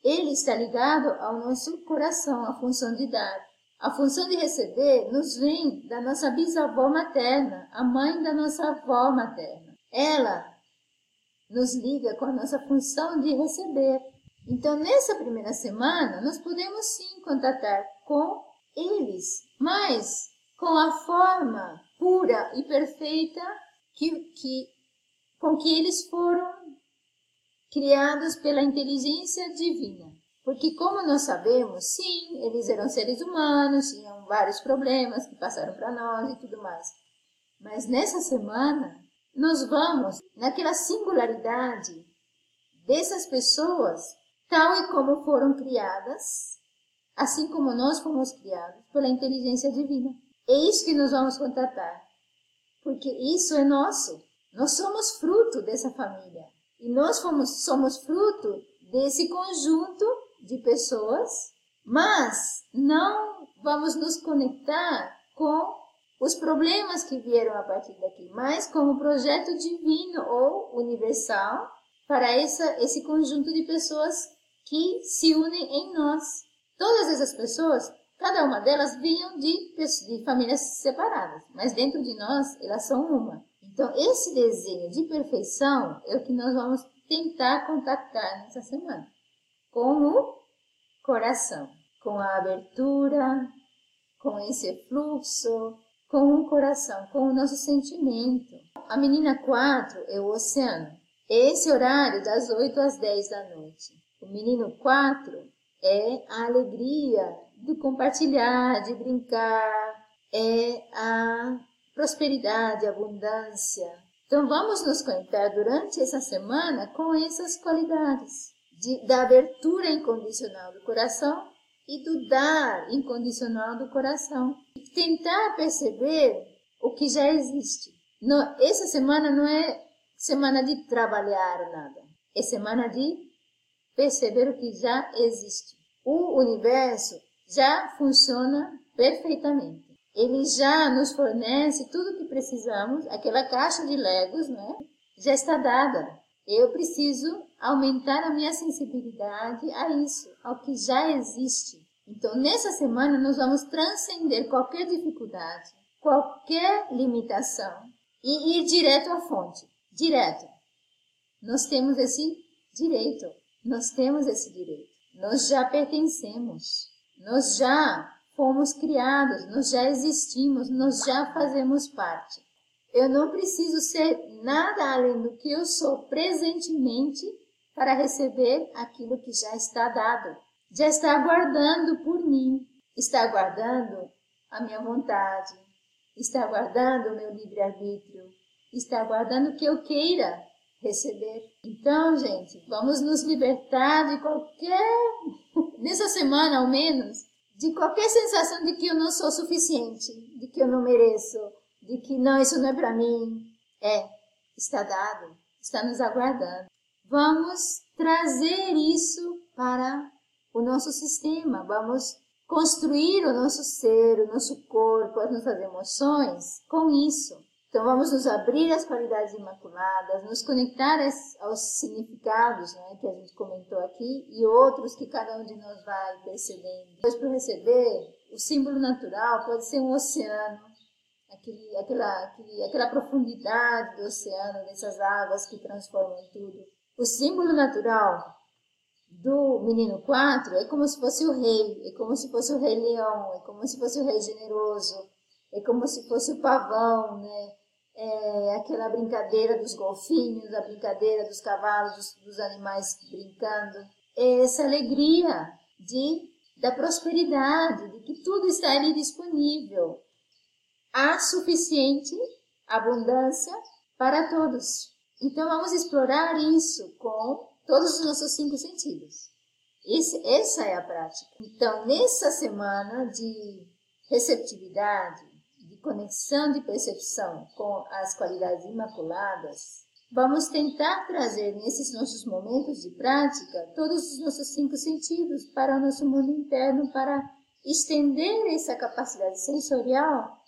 Ele está ligado ao nosso coração, a função de dar. A função de receber nos vem da nossa bisavó materna, a mãe da nossa avó materna. Ela nos liga com a nossa função de receber. Então, nessa primeira semana, nós podemos sim contatar com eles, mas com a forma pura e perfeita que, que, com que eles foram criados pela inteligência divina. Porque, como nós sabemos, sim, eles eram seres humanos, tinham vários problemas que passaram para nós e tudo mais. Mas nessa semana, nós vamos naquela singularidade dessas pessoas tal e como foram criadas, assim como nós fomos criados pela inteligência divina. É isso que nós vamos contatar, porque isso é nosso. Nós somos fruto dessa família e nós fomos, somos fruto desse conjunto de pessoas, mas não vamos nos conectar com os problemas que vieram a partir daqui, mas com o projeto divino ou universal para essa, esse conjunto de pessoas que se unem em nós. Todas essas pessoas, cada uma delas vinham de, de famílias separadas, mas dentro de nós elas são uma. Então, esse desenho de perfeição é o que nós vamos tentar contactar nessa semana com o coração, com a abertura, com esse fluxo, com o coração, com o nosso sentimento. A menina 4 é o oceano. Esse horário das 8 às 10 da noite. O menino 4 é a alegria do compartilhar, de brincar, é a prosperidade, abundância. Então vamos nos conectar durante essa semana com essas qualidades de, da abertura incondicional do coração e do dar incondicional do coração. Tentar perceber o que já existe. No, essa semana não é semana de trabalhar nada, é semana de perceber o que já existe. O universo já funciona perfeitamente. Ele já nos fornece tudo o que precisamos, aquela caixa de legos, né? Já está dada. Eu preciso aumentar a minha sensibilidade a isso, ao que já existe. Então, nessa semana, nós vamos transcender qualquer dificuldade, qualquer limitação e ir direto à fonte. Direto. Nós temos esse direito. Nós temos esse direito. Nós já pertencemos. Nós já fomos criados. Nós já existimos. Nós já fazemos parte. Eu não preciso ser nada além do que eu sou presentemente para receber aquilo que já está dado. Já está aguardando por mim. Está aguardando a minha vontade. Está aguardando o meu livre-arbítrio. Está aguardando que eu queira receber. Então, gente, vamos nos libertar de qualquer, nessa semana ao menos, de qualquer sensação de que eu não sou suficiente, de que eu não mereço, de que não, isso não é para mim. É, está dado, está nos aguardando. Vamos trazer isso para o nosso sistema, vamos construir o nosso ser, o nosso corpo, as nossas emoções com isso. Então vamos nos abrir às qualidades imaculadas, nos conectar aos significados né, que a gente comentou aqui e outros que cada um de nós vai percebendo. Depois para receber, o símbolo natural pode ser um oceano, aquele, aquela, aquele, aquela profundidade do oceano, dessas águas que transformam tudo. O símbolo natural do menino 4 é como se fosse o rei, é como se fosse o rei leão, é como se fosse o rei generoso, é como se fosse o pavão, né? É aquela brincadeira dos golfinhos, a brincadeira dos cavalos, dos, dos animais brincando. É essa alegria de da prosperidade, de que tudo está ali disponível há suficiente abundância para todos. Então vamos explorar isso com todos os nossos cinco sentidos. Esse, essa é a prática. Então, nessa semana de receptividade, de conexão de percepção com as qualidades imaculadas, vamos tentar trazer nesses nossos momentos de prática todos os nossos cinco sentidos para o nosso mundo interno, para estender essa capacidade sensorial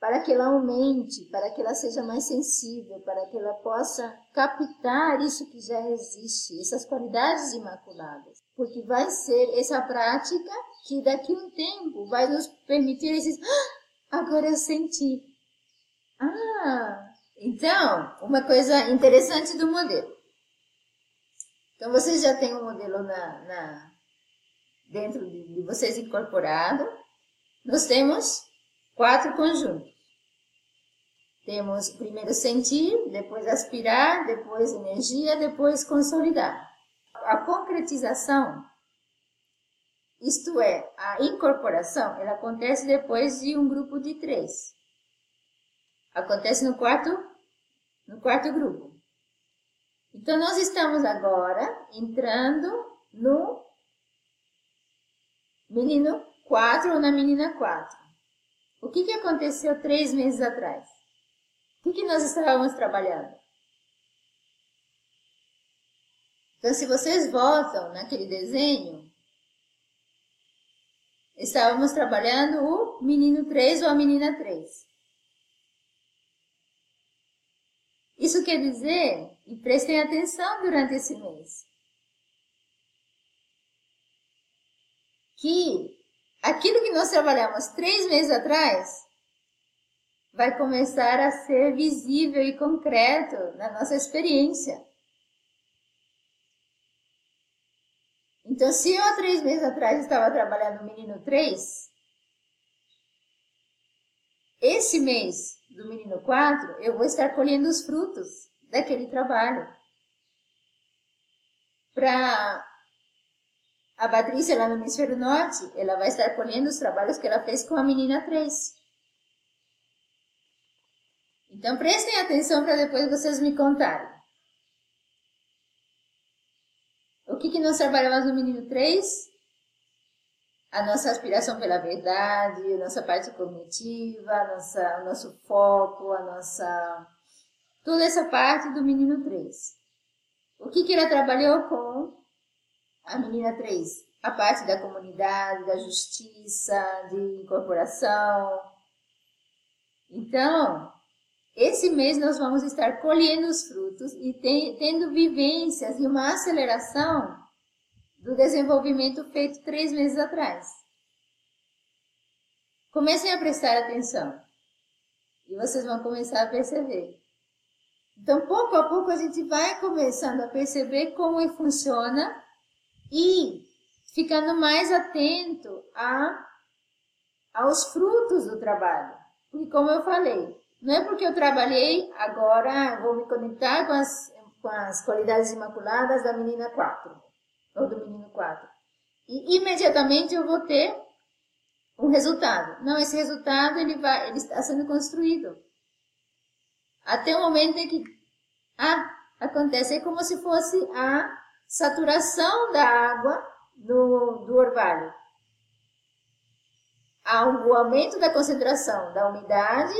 para que ela aumente, para que ela seja mais sensível, para que ela possa captar isso que já existe, essas qualidades imaculadas. Porque vai ser essa prática que daqui a um tempo vai nos permitir esses. Agora eu senti. Ah, então, uma coisa interessante do modelo. Então, vocês já têm um modelo na, na dentro de, de vocês incorporado. Nós temos quatro conjuntos. Temos primeiro sentir, depois aspirar, depois energia, depois consolidar. A concretização, isto é, a incorporação, ela acontece depois de um grupo de três. Acontece no quarto, no quarto grupo. Então, nós estamos agora entrando no menino 4 ou na menina 4. O que, que aconteceu três meses atrás? O que, que nós estávamos trabalhando? Então, se vocês voltam naquele desenho, estávamos trabalhando o menino 3 ou a menina 3. Isso quer dizer, e prestem atenção durante esse mês, que aquilo que nós trabalhamos três meses atrás vai começar a ser visível e concreto na nossa experiência. Então, se eu há três meses atrás estava trabalhando o menino 3, esse mês do menino 4, eu vou estar colhendo os frutos daquele trabalho. Para a Patrícia lá no Hemisfério Norte, ela vai estar colhendo os trabalhos que ela fez com a menina 3. Então prestem atenção para depois vocês me contarem. O que, que nós trabalhamos no menino 3? A nossa aspiração pela verdade, a nossa parte cognitiva, a nossa, o nosso foco, a nossa. toda essa parte do menino 3. O que, que ela trabalhou com a menina 3? A parte da comunidade, da justiça, de incorporação. Então, esse mês nós vamos estar colhendo os frutos e tendo vivências e uma aceleração do desenvolvimento feito três meses atrás. Comecem a prestar atenção e vocês vão começar a perceber. Então, pouco a pouco, a gente vai começando a perceber como funciona e ficando mais atento a, aos frutos do trabalho. Porque, como eu falei, não é porque eu trabalhei, agora vou me conectar com as, com as qualidades imaculadas da menina 4, ou do menino 4. E imediatamente eu vou ter um resultado. Não, esse resultado ele, vai, ele está sendo construído. Até o momento em que ah, acontece, é como se fosse a saturação da água do, do orvalho. Há um, aumento da concentração da umidade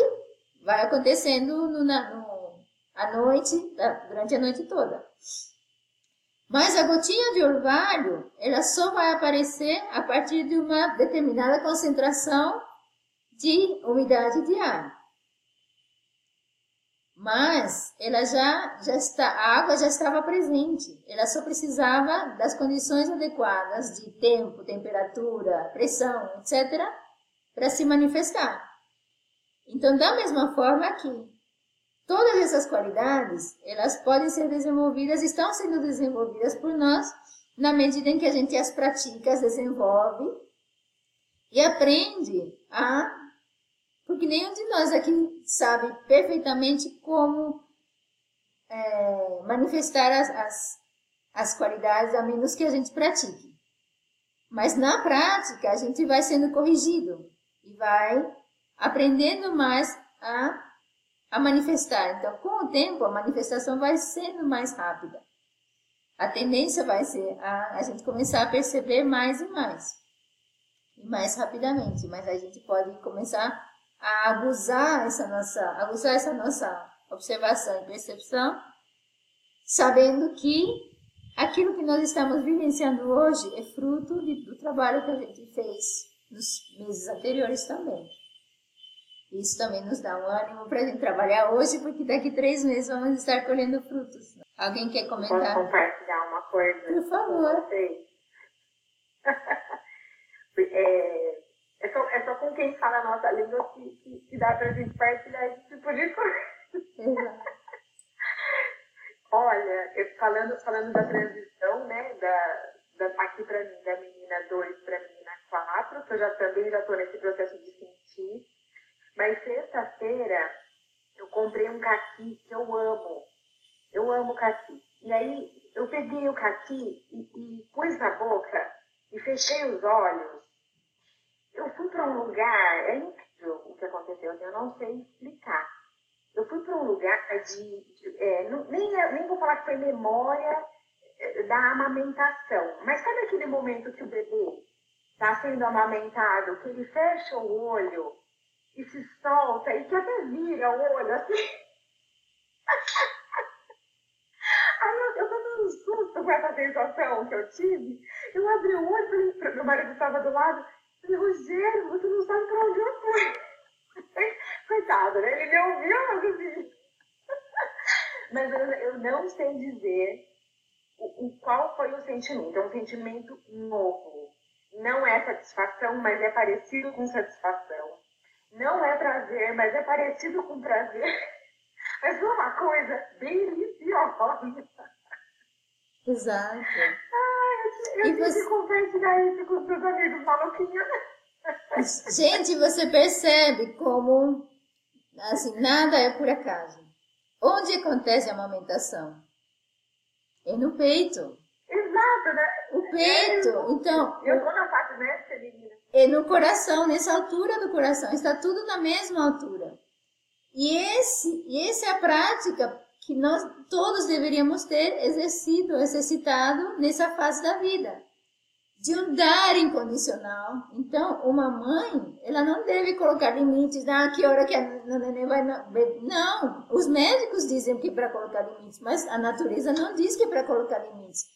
vai acontecendo no, no, à noite, durante a noite toda. Mas a gotinha de orvalho, ela só vai aparecer a partir de uma determinada concentração de umidade de ar. Mas ela já, já está, a água já estava presente. Ela só precisava das condições adequadas de tempo, temperatura, pressão, etc., para se manifestar. Então, da mesma forma aqui, todas essas qualidades, elas podem ser desenvolvidas, estão sendo desenvolvidas por nós, na medida em que a gente as pratica, as desenvolve e aprende a... Porque nenhum de nós aqui sabe perfeitamente como é, manifestar as, as, as qualidades, a menos que a gente pratique. Mas na prática, a gente vai sendo corrigido e vai aprendendo mais a, a manifestar. Então, com o tempo, a manifestação vai sendo mais rápida. A tendência vai ser a, a gente começar a perceber mais e mais. E mais rapidamente. Mas a gente pode começar a abusar essa nossa, abusar essa nossa observação e percepção, sabendo que aquilo que nós estamos vivenciando hoje é fruto de, do trabalho que a gente fez nos meses anteriores também. Isso também nos dá um ânimo para a gente trabalhar hoje, porque daqui três meses vamos estar colhendo frutos. Alguém quer comentar? Posso compartilhar uma coisa? Por favor. é, é, só, é só com quem fala a nossa língua que, que, que dá para a gente partilhar esse tipo de coisa. Olha, eu, falando, falando da transição, né, da, da, aqui para mim, da menina 2 para menina 4, que eu já também já estou nesse processo de sentir mas sexta-feira eu comprei um caqui que eu amo. Eu amo caqui. E aí eu peguei o caqui e, e pus na boca e fechei os olhos. Eu fui para um lugar, é incrível o que aconteceu, eu não sei explicar. Eu fui para um lugar de. de é, não, nem, nem vou falar que foi memória é, da amamentação, mas sabe aquele momento que o bebê está sendo amamentado, que ele fecha o olho e se solta e que até vira o olho assim. Aí eu, eu tô um susto com essa sensação que eu tive. Eu abri o olho, falei, meu marido estava do lado, falei, Rogério, você não sabe pra onde eu fui. Coitado, né? Ele me ouviu, mas assim. Mas eu, eu não sei dizer o, o, qual foi o sentimento. É um sentimento novo. Não é satisfação, mas é parecido com satisfação. Não é prazer, mas é parecido com prazer. Mas foi uma coisa deliciosa. Exato. Ai, eu, eu tive você... que compartilhar isso com os meus amigos maluquinhos. Gente, você percebe como assim, nada é por acaso. Onde acontece a amamentação? É no peito. Exato, né? O peito. Então. Eu vou na parte né, feminina. É no coração, nessa altura do coração. Está tudo na mesma altura. E esse, e essa é a prática que nós todos deveríamos ter exercido, exercitado nessa fase da vida. De um dar incondicional. Então, uma mãe, ela não deve colocar limites, ah, que hora que a neném vai... Não, os médicos dizem que é para colocar limites, mas a natureza não diz que é para colocar limites.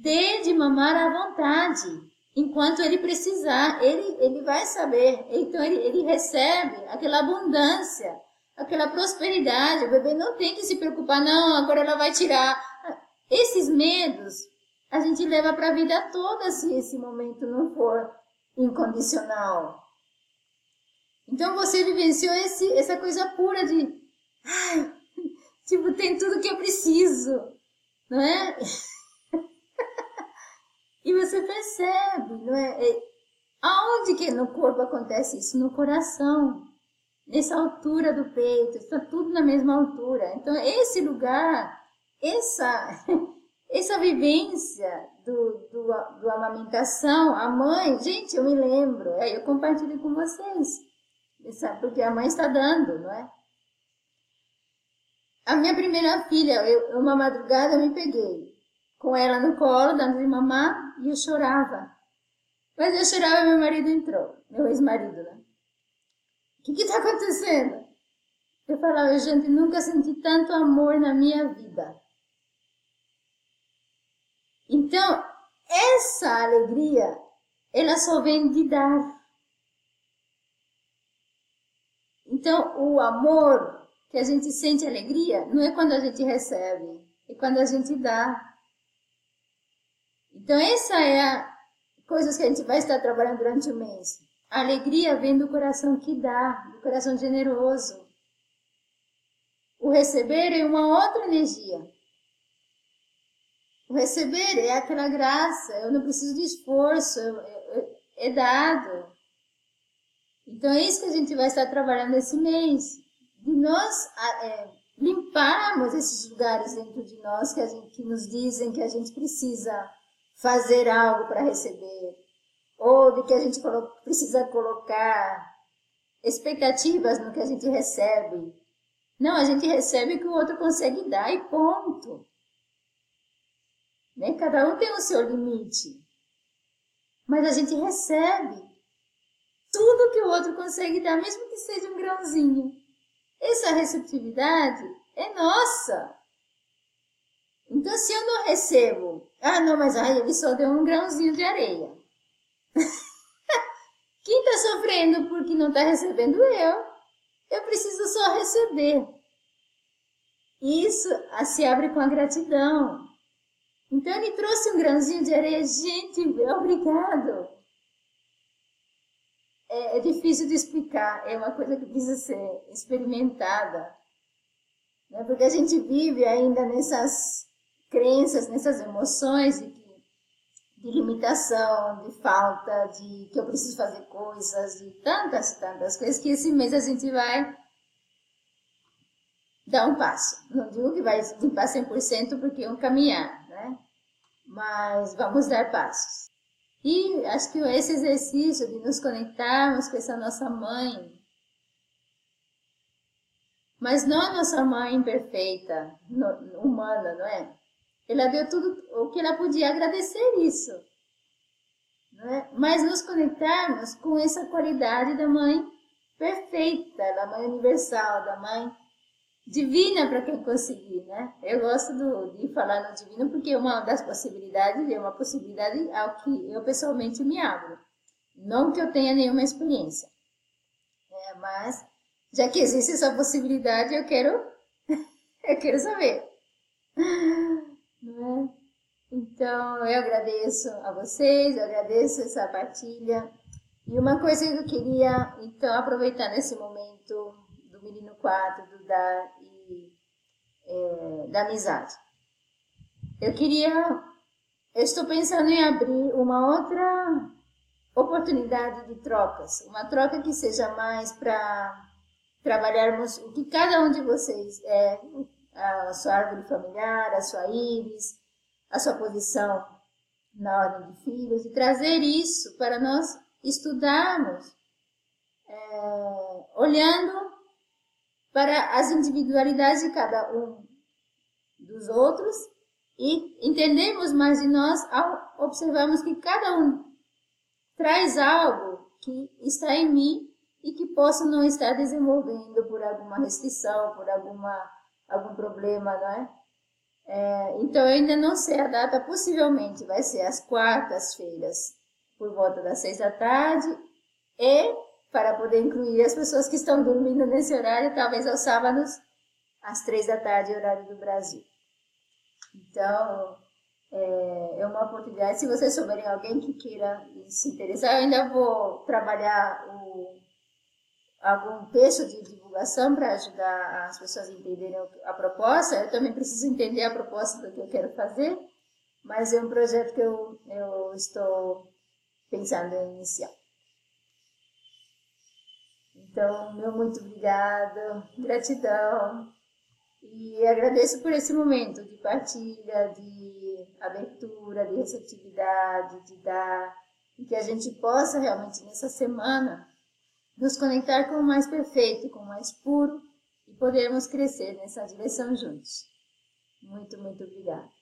Dê de mamar à vontade enquanto ele precisar, ele, ele vai saber. Então ele, ele recebe aquela abundância, aquela prosperidade. O bebê não tem que se preocupar, não, agora ela vai tirar. Esses medos a gente leva para a vida toda se esse momento não for incondicional. Então você vivenciou esse, essa coisa pura de, ai, tipo, tem tudo que eu preciso, não é? E você percebe, não é? é? Aonde que no corpo acontece isso? No coração. Nessa altura do peito, está tudo na mesma altura. Então, esse lugar, essa, essa vivência do, do, do amamentação, a mãe, gente, eu me lembro, é, eu compartilho com vocês, porque a mãe está dando, não é? A minha primeira filha, eu, uma madrugada eu me peguei com ela no colo, dando de mamar, e eu chorava. Mas eu chorava e meu marido entrou, meu ex-marido, né? O que está acontecendo? Eu falava, gente, nunca senti tanto amor na minha vida. Então, essa alegria, ela só vem de dar. Então, o amor que a gente sente alegria não é quando a gente recebe, é quando a gente dá. Então, essa é a coisas que a gente vai estar trabalhando durante o mês. A alegria vem do coração que dá, do coração generoso. O receber é uma outra energia. O receber é aquela graça, eu não preciso de esforço, é dado. Então é isso que a gente vai estar trabalhando esse mês. De nós é, limparmos esses lugares dentro de nós que, gente, que nos dizem que a gente precisa fazer algo para receber, ou de que a gente precisa colocar expectativas no que a gente recebe. Não, a gente recebe o que o outro consegue dar e ponto. Né? Cada um tem o seu limite. Mas a gente recebe tudo que o outro consegue dar, mesmo que seja um grãozinho. Essa receptividade é nossa. Então, se eu não recebo, ah, não, mas ai, ele só deu um grãozinho de areia. Quem está sofrendo porque não está recebendo eu? Eu preciso só receber. Isso se abre com a gratidão. Então ele trouxe um grãozinho de areia. Gente, obrigado. É, é difícil de explicar. É uma coisa que precisa ser experimentada. Né? Porque a gente vive ainda nessas crenças, nessas emoções de, de limitação, de falta, de que eu preciso fazer coisas, de tantas, tantas coisas, que esse mês a gente vai dar um passo. Não digo que vai limpar 100% porque é um caminhar, né? Mas vamos dar passos. E acho que esse exercício de nos conectarmos com essa nossa mãe, mas não a nossa mãe perfeita, humana, não é? Ela deu tudo o que ela podia agradecer isso. Né? Mas nos conectarmos com essa qualidade da mãe perfeita, da mãe universal, da mãe divina para quem conseguir, né? Eu gosto do, de falar no divino porque uma das possibilidades é uma possibilidade ao que eu pessoalmente me abro. Não que eu tenha nenhuma experiência, é, mas já que existe essa possibilidade, eu quero, eu quero saber. Então, eu agradeço a vocês, eu agradeço essa partilha. E uma coisa que eu queria, então, aproveitar nesse momento do Menino 4, do dar e é, da amizade. Eu queria, eu estou pensando em abrir uma outra oportunidade de trocas, uma troca que seja mais para trabalharmos o que cada um de vocês é, a sua árvore familiar, a sua íris, a sua posição na ordem de filhos e trazer isso para nós estudarmos, é, olhando para as individualidades de cada um dos outros e entendemos mais de nós ao observarmos que cada um traz algo que está em mim e que posso não estar desenvolvendo por alguma restrição, por alguma, algum problema, não é? É, então, eu ainda não sei a data, possivelmente vai ser às quartas-feiras, por volta das seis da tarde, e para poder incluir as pessoas que estão dormindo nesse horário, talvez aos sábados, às três da tarde, horário do Brasil. Então, é, é uma oportunidade. Se vocês souberem alguém que queira se interessar, eu ainda vou trabalhar o, algum texto de divulgação para ajudar as pessoas a entenderem a proposta. Eu também preciso entender a proposta do que eu quero fazer, mas é um projeto que eu, eu estou pensando em iniciar. Então, meu muito obrigado, gratidão. E agradeço por esse momento de partilha, de abertura, de receptividade, de dar, e que a gente possa realmente nessa semana nos conectar com o mais perfeito, com o mais puro e podermos crescer nessa direção juntos. Muito, muito obrigada.